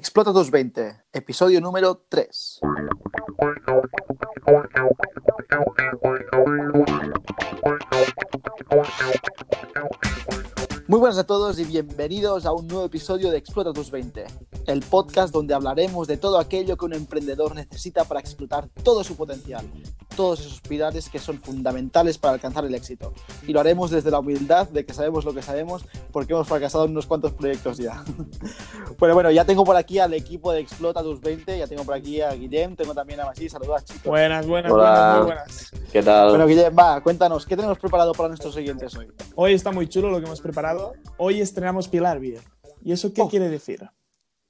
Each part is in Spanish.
Explota 220, episodio número 3. Muy buenas a todos y bienvenidos a un nuevo episodio de Explota tus 20, el podcast donde hablaremos de todo aquello que un emprendedor necesita para explotar todo su potencial, todos esos pilares que son fundamentales para alcanzar el éxito. Y lo haremos desde la humildad de que sabemos lo que sabemos porque hemos fracasado en unos cuantos proyectos ya. bueno, bueno, ya tengo por aquí al equipo de Explota tus 20, ya tengo por aquí a Guillem, tengo también a Masí, saludos chicos. Buenas, buenas, Hola. buenas, muy buenas. ¿Qué tal? Bueno, Guillem, va, cuéntanos, ¿qué tenemos preparado para nuestros siguientes hoy? Hoy está muy chulo lo que hemos preparado. Hoy estrenamos Pilar Beer. ¿Y eso qué Oh. quiere decir?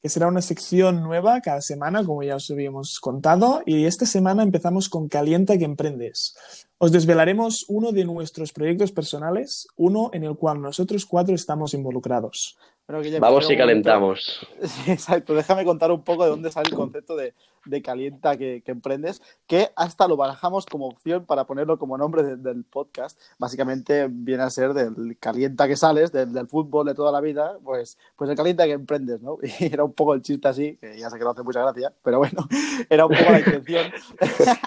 Que será una sección nueva cada semana, como ya os habíamos contado. Y esta semana empezamos con Calienta que emprendes. Os desvelaremos uno de nuestros proyectos personales, uno en el cual nosotros cuatro estamos involucrados. Bueno, Vamos y calentamos. Sí, exacto. Déjame contar un poco de dónde sale el concepto de, de calienta que, que emprendes, que hasta lo barajamos como opción para ponerlo como nombre de- del podcast. Básicamente viene a ser del calienta que sales, del, del fútbol de toda la vida, pues, pues el calienta que emprendes, ¿no? Y era un poco el chiste así, que ya sé que no hace mucha gracia, pero bueno, era un poco la intención.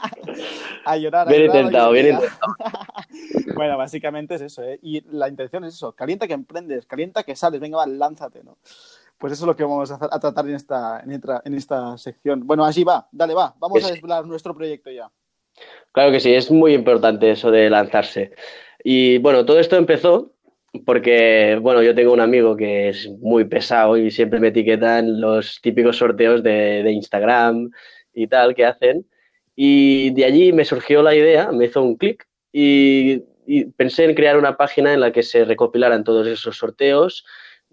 a llorar. a Bien llorar, intentado, bien intentado. Bueno, básicamente es eso, ¿eh? Y la intención es eso, calienta que emprendes, calienta que sales, venga, va, lánzate, ¿no? Pues eso es lo que vamos a, hacer- a tratar en esta, en, esta, en esta sección. Bueno, allí va, dale, va, vamos a desvelar nuestro proyecto ya. Claro que sí, es muy importante eso de lanzarse. Y bueno, todo esto empezó porque, bueno, yo tengo un amigo que es muy pesado y siempre me etiquetan los típicos sorteos de, de Instagram y tal que hacen. Y de allí me surgió la idea, me hizo un clic y, y pensé en crear una página en la que se recopilaran todos esos sorteos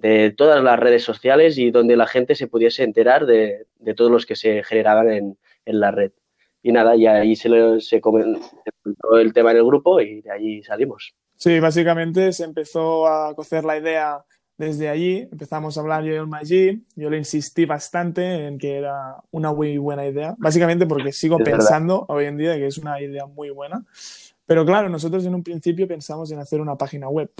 de todas las redes sociales y donde la gente se pudiese enterar de, de todos los que se generaban en, en la red. Y nada, y ahí se, se comentó el tema en el grupo y de allí salimos. Sí, básicamente se empezó a cocer la idea desde allí. Empezamos a hablar yo y el Maggi. Yo le insistí bastante en que era una muy buena idea. Básicamente porque sigo Es verdad. pensando hoy en día que es una idea muy buena. Pero claro, nosotros en un principio pensamos en hacer una página web.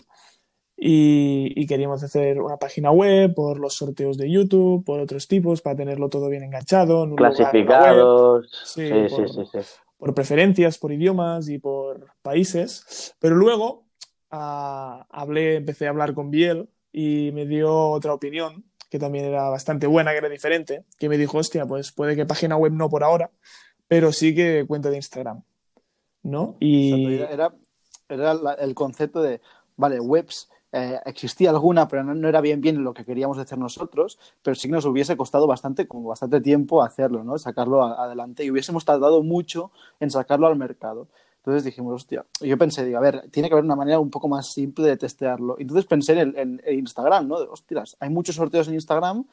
Y, y queríamos hacer una página web por los sorteos de YouTube, por otros tipos, para tenerlo todo bien enganchado. En Clasificados. Sí, Sí, sí, por- sí, sí. por preferencias, por idiomas y por países. Pero luego ah, hablé, empecé a hablar con Biel y me dio otra opinión que también era bastante buena, que era diferente, que me dijo, hostia, pues puede que página web no por ahora, pero sí que cuenta de Instagram, ¿no? Y Era, era, era la- el concepto de, vale, webs, eh, existía alguna, pero no, era bien bien lo que queríamos hacer nosotros, pero sí que nos hubiese costado bastante, como bastante tiempo hacerlo, ¿no? Sacarlo adelante y hubiésemos tardado mucho en sacarlo al mercado. Entonces dijimos, hostia, yo pensé, digo, a ver, tiene que haber una manera un poco más simple de testearlo. Entonces pensé en, Instagram, ¿no? Hostias, hay muchos sorteos en Instagram,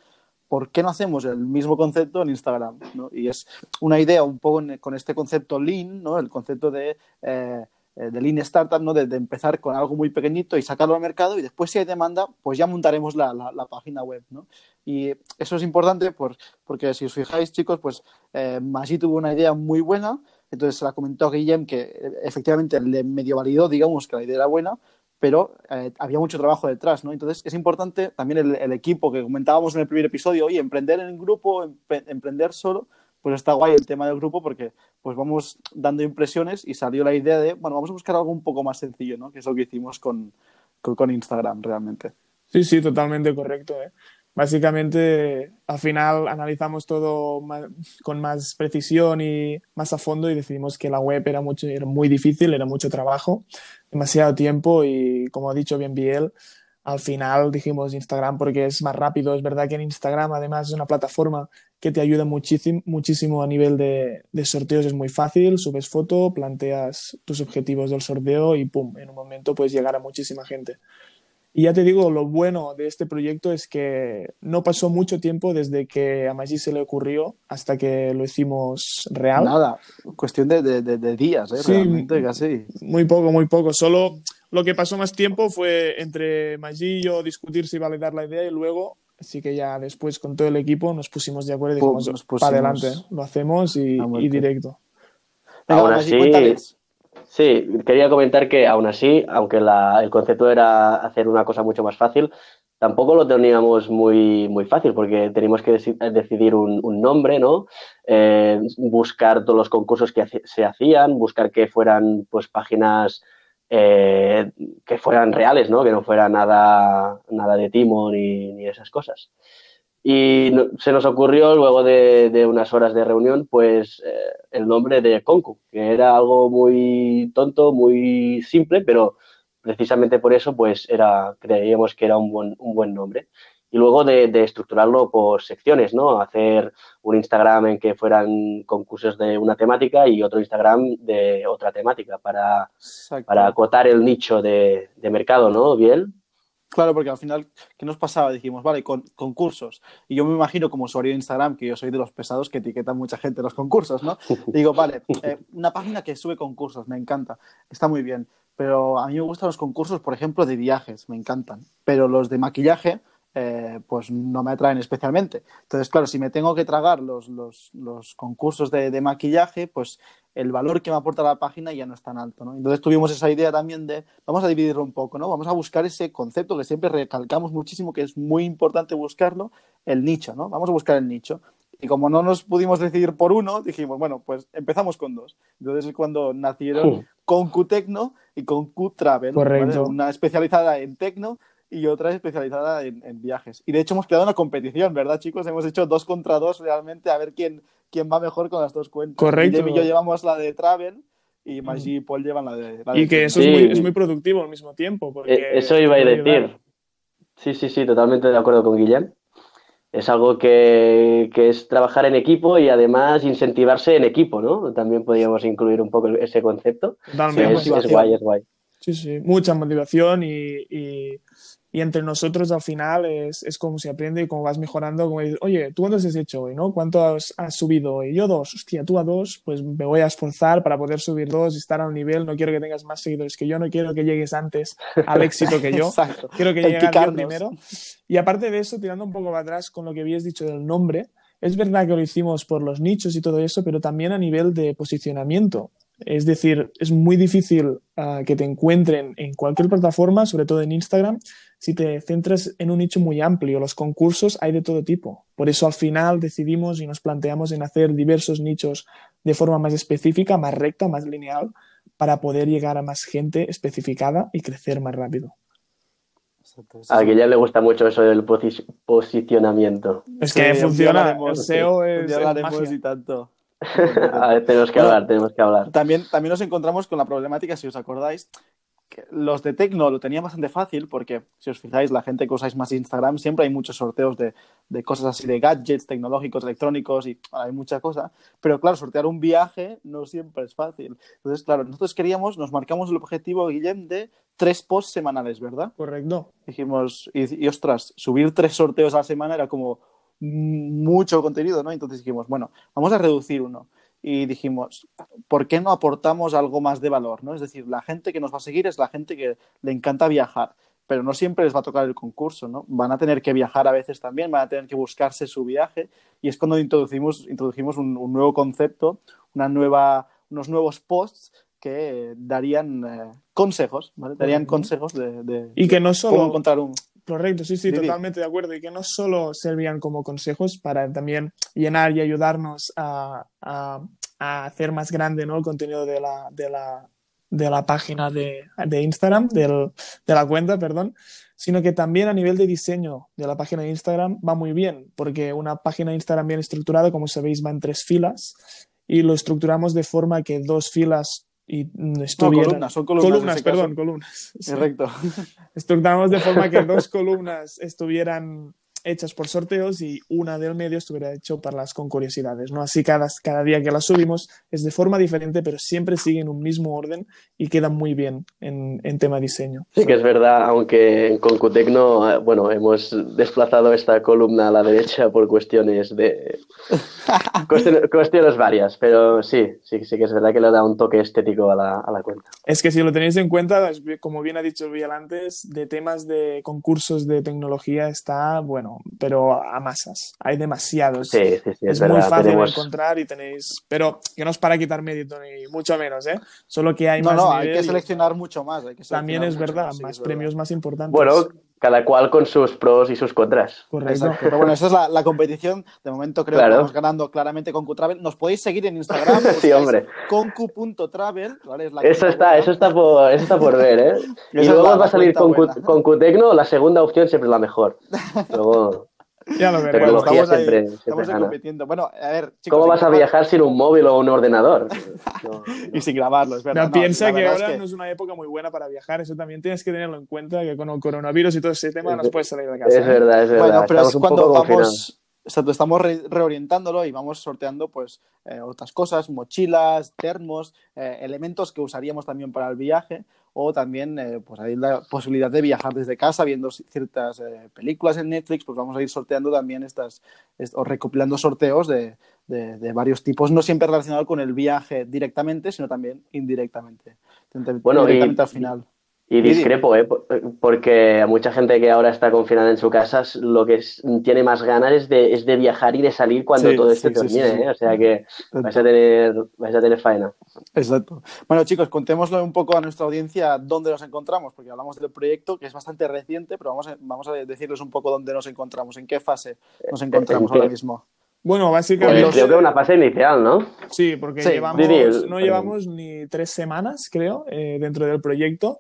¿por qué no hacemos el mismo concepto en Instagram? ¿no? Y es una idea un poco con este concepto Lean, ¿no? El concepto de, eh, de Lean Startup, ¿no? De, de empezar con algo muy pequeñito y sacarlo al mercado y después si hay demanda, pues ya montaremos la, la- la página web, ¿no? Y eso es importante por- porque si os fijáis, chicos, pues eh, Maggi tuvo una idea muy buena, entonces se la comentó a Guillem que eh, efectivamente le medio validó, digamos, que la idea era buena, pero eh, había mucho trabajo detrás, ¿no? Entonces es importante también el, el equipo que comentábamos en el primer episodio, oye, emprender en grupo, empre- emprender solo, pues está guay el tema del grupo porque pues vamos dando impresiones y salió la idea de, bueno, vamos a buscar algo un poco más sencillo, ¿no? Que es lo que hicimos con, con, Instagram realmente. Sí, sí, totalmente correcto. ¿eh? Básicamente, al final analizamos todo con más precisión y más a fondo y decidimos que la web era, mucho, era muy difícil, era mucho trabajo, demasiado tiempo y, como ha dicho bien Biel, al final dijimos Instagram porque es más rápido. Es verdad que en Instagram además es una plataforma que te ayuda muchísimo, muchísimo a nivel de, de sorteos, es muy fácil, subes foto, planteas tus objetivos del sorteo y pum, en un momento puedes llegar a muchísima gente. Y ya te digo, lo bueno de este proyecto es que no pasó mucho tiempo desde que a Maggi se le ocurrió hasta que lo hicimos real. Nada, cuestión de, de, de- de días, ¿eh? Sí. Realmente, casi. Muy poco, muy poco. Solo lo que pasó más tiempo fue entre Maggi y yo discutir si validar la idea y luego, sí que ya después con todo el equipo nos pusimos de acuerdo y dijimos, nos pusimos para adelante, lo hacemos y, directo. Venga, Aún así- cuéntales. Sí, quería comentar que aún así, aunque la- el concepto era hacer una cosa mucho más fácil, tampoco lo teníamos muy, muy fácil porque teníamos que decidir un, nombre, ¿no? Eh, buscar todos los concursos que se hacían, buscar que fueran pues páginas eh, que fueran reales, ¿no? Que no fuera nada, nada de timo ni, ni esas cosas. Y se nos ocurrió luego de, unas horas de reunión, pues eh, el nombre de Concu, que era algo muy tonto, muy simple, pero precisamente por eso, pues era, creíamos que era un buen, un buen nombre. Y luego de, estructurarlo por secciones, ¿no? Hacer un Instagram en que fueran concursos de una temática y otro Instagram de otra temática para, para acotar el nicho de, de mercado, ¿no, Biel? Claro, porque al final, ¿qué nos pasaba? Dijimos, vale, con, concursos. Y yo me imagino como usuario de Instagram, que yo soy de los pesados que etiquetan mucha gente los concursos, ¿no? digo, vale, eh, una página que sube concursos, me encanta, está muy bien. Pero a mí me gustan los concursos, por ejemplo, de viajes, me encantan. Pero los de maquillaje, eh, pues no me atraen especialmente. Entonces, claro, si me tengo que tragar los, los, los concursos de, de, maquillaje, pues el valor que me aporta la página ya no es tan alto, ¿no? Entonces tuvimos esa idea también de, vamos a dividirlo un poco, ¿no? Vamos a buscar ese concepto que siempre recalcamos muchísimo, que es muy importante buscarlo, el nicho, ¿no? Vamos a buscar el nicho. Y como no nos pudimos decidir por uno, dijimos, bueno, pues empezamos con dos. Entonces es cuando nacieron con Q Tecno y con Q Travel. Una especializada en Tecno y otra especializada en, viajes. Y de hecho hemos creado una competición, ¿verdad, chicos? Hemos hecho dos contra dos realmente a ver quién, quién va mejor con las dos cuentas. Correcto. y yo llevamos la de Travel y Maggi y Paul llevan la de. y que eso es, muy, es, muy, productivo al mismo tiempo. Porque e, eso iba a decir. Sí, sí, sí, totalmente de acuerdo con Guillem. Es algo que, que, es trabajar en equipo y además incentivarse en equipo, ¿no? También podríamos incluir un poco ese concepto. Totalmente. Es, es, guay, es guay. Sí, sí, mucha motivación y, y y entre nosotros al final es, es como se aprende y como vas mejorando, como dices, oye, ¿tú cuántos has hecho hoy? ¿no? ¿Cuánto has, has, subido hoy? Yo dos, hostia, tú a dos, pues me voy a esforzar para poder subir dos y estar a un nivel, no quiero que tengas más seguidores que yo, no quiero que llegues antes al éxito que yo, quiero que llegues primero. Y aparte de eso, tirando un poco para atrás con lo que habías dicho del nombre, es verdad que lo hicimos por los nichos y todo eso, pero también a nivel de posicionamiento. Es decir, es muy difícil uh, que te encuentren en cualquier plataforma, sobre todo en Instagram, si te centras en un nicho muy amplio. Los concursos hay de todo tipo. Por eso al final decidimos y nos planteamos en hacer diversos nichos de forma más específica, más recta, más lineal, para poder llegar a más gente especificada y crecer más rápido. A ya le gusta mucho eso del posicionamiento. Es que funciona. El SEO es, es y tanto. a ver, tenemos que hablar, tenemos que hablar. También, también nos encontramos con la problemática, si os acordáis, que los de Tecno lo tenían bastante fácil porque, si os fijáis, la gente que usáis más Instagram, siempre hay muchos sorteos de, de cosas así, de gadgets tecnológicos, electrónicos y hay mucha cosa. Pero claro, sortear un viaje no siempre es fácil. Entonces, claro, nosotros queríamos, nos marcamos el objetivo, Guillem, de tres posts semanales, ¿verdad? Correcto. Dijimos, y, y ostras, subir tres sorteos a la semana era como mucho contenido, ¿no? Entonces dijimos, bueno, vamos a reducir uno. Y dijimos, ¿por qué no aportamos algo más de valor? ¿no? Es decir, la gente que nos va a seguir es la gente que le encanta viajar, pero no siempre les va a tocar el concurso, ¿no? Van a tener que viajar a veces también, van a tener que buscarse su viaje, y es cuando introducimos, introducimos un, nuevo concepto, una nueva, unos nuevos posts que darían eh, consejos, ¿vale? Darían consejos de, y que no solo cómo encontrar un Correcto, sí, sí, totalmente de acuerdo. Y que no solo servían como consejos para también llenar y ayudarnos a, a, a hacer más grande ¿no? el contenido de la, de la, de la página de, de Instagram, del, de la cuenta, perdón, sino que también a nivel de diseño de la página de Instagram va muy bien, porque una página de Instagram bien estructurada, como sabéis, va en tres filas y lo estructuramos de forma que dos filas y columnas, son columnas. Columnas, perdón, columnas. Correcto. Estructuramos de forma que dos columnas estuvieran hechas por sorteos y una del medio estuviera hecho para las con curiosidades, ¿no? Así cada, cada día que las subimos es de forma diferente, pero siempre siguen un mismo orden y quedan muy bien en, en tema diseño. Sí que es verdad, aunque en Concutecno, eh, bueno, hemos desplazado esta columna a la derecha por cuestiones de... cuestiones, varias, pero sí, sí, sí que es verdad que le da un toque estético a la, a la cuenta. Es que si lo tenéis en cuenta, como bien ha dicho Vial antes, de temas de concursos de tecnología está, bueno, pero a masas. Hay demasiados. Sí, sí, sí, es, muy fácil de encontrar y tenéis. Pero que no es para quitar mérito ni mucho menos, ¿eh? Solo que hay no, más. No, hay que seleccionar mucho más. También es verdad, más, premios más importantes. Bueno, cada cual con sus pros y sus contras. Correcto. Exacto. Pero bueno, esa es la, la competición. De momento creo Claro. que vamos ganando claramente con Qtravel. Nos podéis seguir en Instagram. Sí, hombre. Concu.travel, ¿vale? Es la Eso está, eso está por, eso está por ver, ¿eh? Y luego va a salir con, con Qtecno, la segunda opción siempre es la mejor. Luego, Ya lo veremos. Bueno, estamos ahí, siempre- siempre estamos ahí compitiendo. Bueno, a ver, chicos. ¿cómo vas a viajar sin un móvil o un ordenador? No. Y sin grabarlo, es verdad. No, No, piensa que verdad ahora es que- no es una época muy buena para viajar, eso también tienes que tenerlo en cuenta, que con el coronavirus y todo ese tema no puedes salir de casa. Es ¿eh? verdad, es verdad. Bueno, pero Estamos es cuando vamos, estamos re- reorientándolo y vamos sorteando pues eh, otras cosas, mochilas, termos, eh, elementos que usaríamos también para el viaje o también eh, pues hay la posibilidad de viajar desde casa viendo ciertas eh, películas en Netflix, pues vamos a ir sorteando también estas est- o recopilando sorteos de, de- de varios tipos, no siempre relacionados con el viaje directamente, sino también indirectamente. Bueno, y- indirectamente al final. Y discrepo, ¿eh? Por- Porque a mucha gente que ahora está confinada en su casa es- lo que es- tiene más ganas es de, es de viajar y de salir cuando Sí, todo esto sí, termine, sí, sí. ¿eh? O sea que vais a tener, vais a tener faena. Exacto. Bueno, chicos, contémosle un poco a nuestra audiencia dónde nos encontramos, porque hablamos del proyecto que es bastante reciente, pero vamos a, vamos a decirles un poco dónde nos encontramos, en qué fase nos encontramos ¿en qué? ahora mismo. Bueno, Pues básicamente. creo que una fase inicial, ¿no? Sí, porque llevamos, no llevamos ni tres semanas, creo, eh, dentro del proyecto.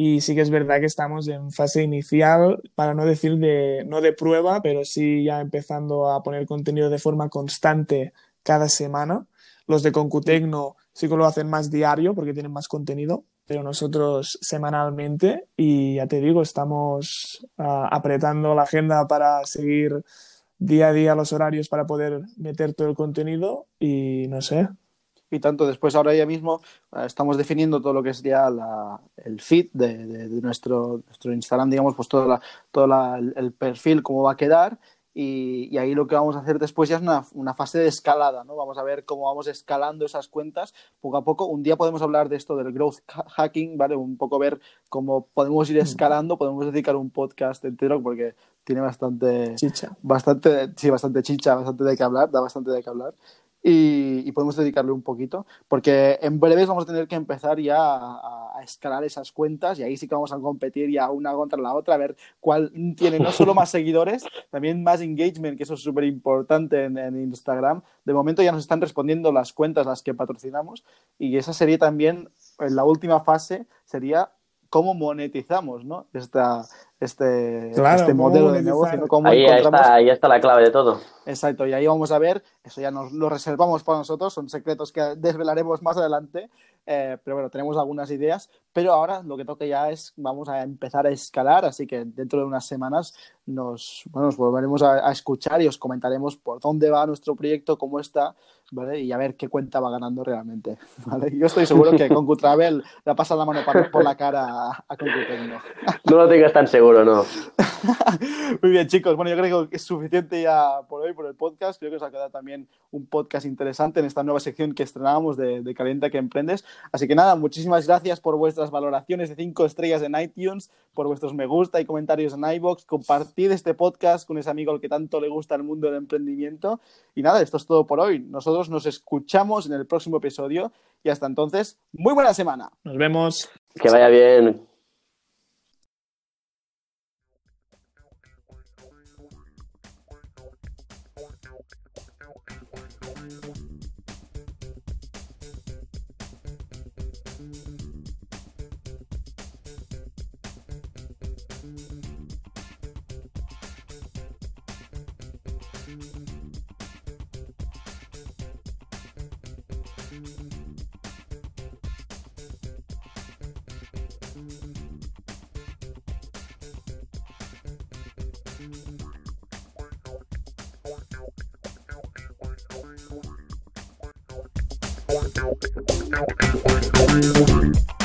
Y sí que es verdad que estamos en fase inicial, para no decir de, no de prueba, pero sí ya empezando a poner contenido de forma constante cada semana. Los de Concutecno sí que lo hacen más diario porque tienen más contenido, pero nosotros semanalmente. Y ya te digo, estamos ah, apretando la agenda para seguir día a día los horarios para poder meter todo el contenido y no sé. Y tanto después, ahora ya mismo, eh, estamos definiendo todo lo que sería la- el feed de, de- de nuestro, nuestro Instagram, digamos, pues todo, la, todo la- el, perfil, cómo va a quedar. Y, y ahí lo que vamos a hacer después ya es una, una fase de escalada, ¿no? Vamos a ver cómo vamos escalando esas cuentas poco a poco. Un día podemos hablar de esto del growth ha- hacking, ¿vale? Un poco ver cómo podemos ir escalando, podemos dedicar un podcast entero porque tiene bastante, Chicha. bastante, sí, bastante chicha, bastante de qué hablar, da bastante de qué hablar. Y, y podemos dedicarle un poquito, porque en breves vamos a tener que empezar ya a, a escalar esas cuentas y ahí sí que vamos a competir ya una contra la otra, a ver cuál tiene no solo más seguidores, también más engagement, que eso es súper importante en, en Instagram. De momento ya nos están respondiendo las cuentas las que patrocinamos y esa sería también, en la última fase, sería cómo monetizamos ¿no? Esta, este, Claro, este modelo de negocio, ¿no? cómo Ahí ya encontramos está, ahí está la clave de todo. Exacto, y ahí vamos a ver, eso ya nos lo reservamos para nosotros, son secretos que desvelaremos más adelante, eh, pero bueno, tenemos algunas ideas, pero ahora lo que toca ya es, vamos a empezar a escalar, así que dentro de unas semanas nos, bueno, nos volveremos a, a escuchar y os comentaremos por dónde va nuestro proyecto, cómo está, ¿vale? Y a ver qué cuenta va ganando realmente, ¿vale? Yo estoy seguro que con Travel le pasa la mano por, la cara a, a. No lo tengas tan seguro, ¿no? Muy bien, chicos. Bueno, yo creo que es suficiente ya por hoy, por el podcast. Creo que os ha quedado también un podcast interesante en esta nueva sección que estrenamos de, de Calienta que Emprendes. Así que nada, muchísimas gracias por vuestras valoraciones de 5 estrellas en iTunes, por vuestros me gusta y comentarios en iBox. Compartid este podcast con ese amigo al que tanto le gusta el mundo del emprendimiento. Y nada, esto es todo por hoy. Nosotros nos escuchamos en el próximo episodio y hasta entonces, muy buena semana. Nos vemos. Que vaya bien. Thank you.